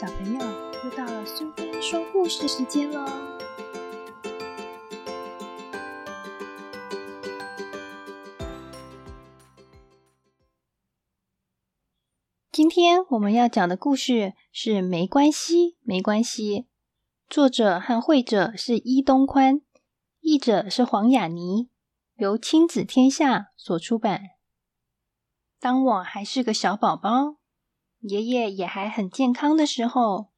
小朋友，又到了苏菲说故事时间喽！今天我们要讲的故事是《没关系，没关系》。作者和绘者是伊东宽，译者是黄雅妮，由亲子天下所出版。当我还是个小宝宝。爷爷也还很健康的时候，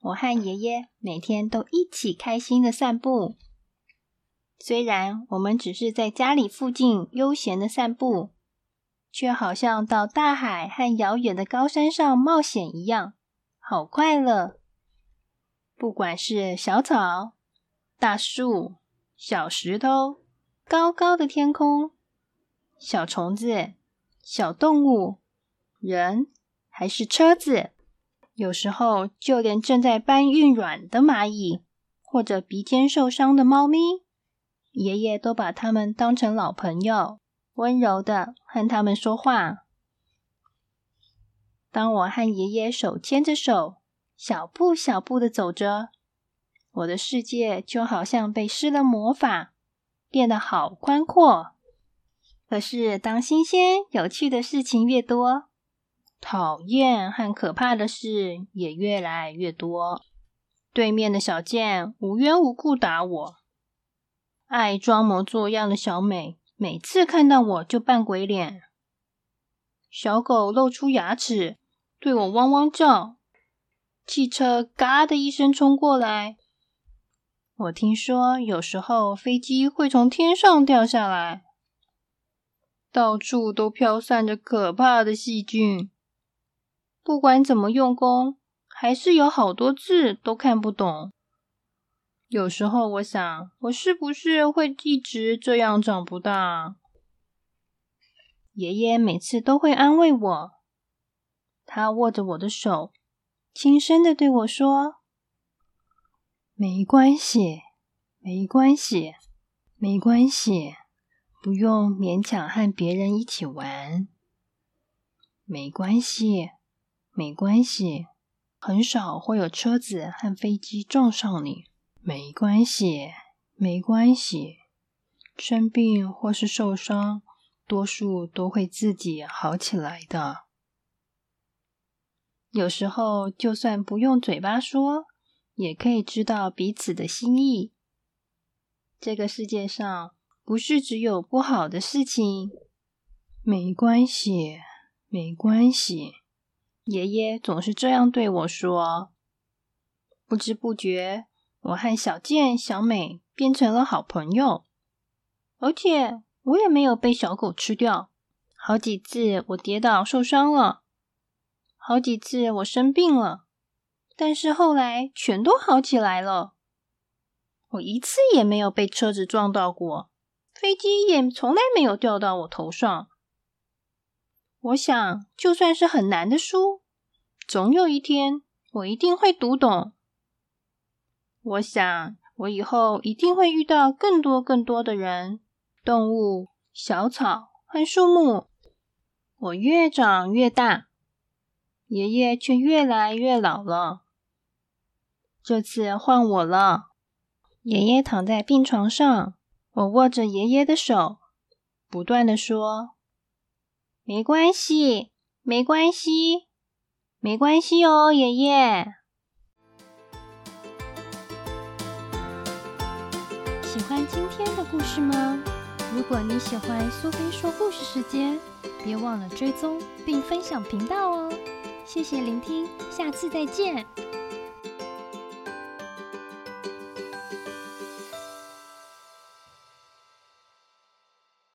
我和爷爷每天都一起开心的散步。虽然我们只是在家里附近悠闲的散步，却好像到大海和遥远的高山上冒险一样，好快乐。不管是小草、大树、小石头、高高的天空、小虫子、小动物、人。还是车子，有时候就连正在搬运卵的蚂蚁，或者鼻尖受伤的猫咪，爷爷都把它们当成老朋友，温柔的和他们说话。当我和爷爷手牵着手，小步小步的走着，我的世界就好像被施了魔法，变得好宽阔。可是，当新鲜有趣的事情越多，讨厌和可怕的事也越来越多。对面的小健无缘无故打我，爱装模作样的小美每次看到我就扮鬼脸。小狗露出牙齿对我汪汪叫，汽车嘎的一声冲过来。我听说有时候飞机会从天上掉下来，到处都飘散着可怕的细菌。不管怎么用功，还是有好多字都看不懂。有时候我想，我是不是会一直这样长不大？爷爷每次都会安慰我，他握着我的手，轻声的对我说：“没关系，没关系，没关系，不用勉强和别人一起玩，没关系。”没关系，很少会有车子和飞机撞上你。没关系，没关系，生病或是受伤，多数都会自己好起来的。有时候，就算不用嘴巴说，也可以知道彼此的心意。这个世界上不是只有不好的事情。没关系，没关系。爷爷总是这样对我说。不知不觉，我和小健、小美变成了好朋友，而且我也没有被小狗吃掉。好几次我跌倒受伤了，好几次我生病了，但是后来全都好起来了。我一次也没有被车子撞到过，飞机也从来没有掉到我头上。我想，就算是很难的书，总有一天我一定会读懂。我想，我以后一定会遇到更多更多的人、动物、小草和树木。我越长越大，爷爷却越来越老了。这次换我了。爷爷躺在病床上，我握着爷爷的手，不断的说。没关系，没关系，没关系哦，爷爷。喜欢今天的故事吗？如果你喜欢苏菲说故事时间，别忘了追踪并分享频道哦。谢谢聆听，下次再见。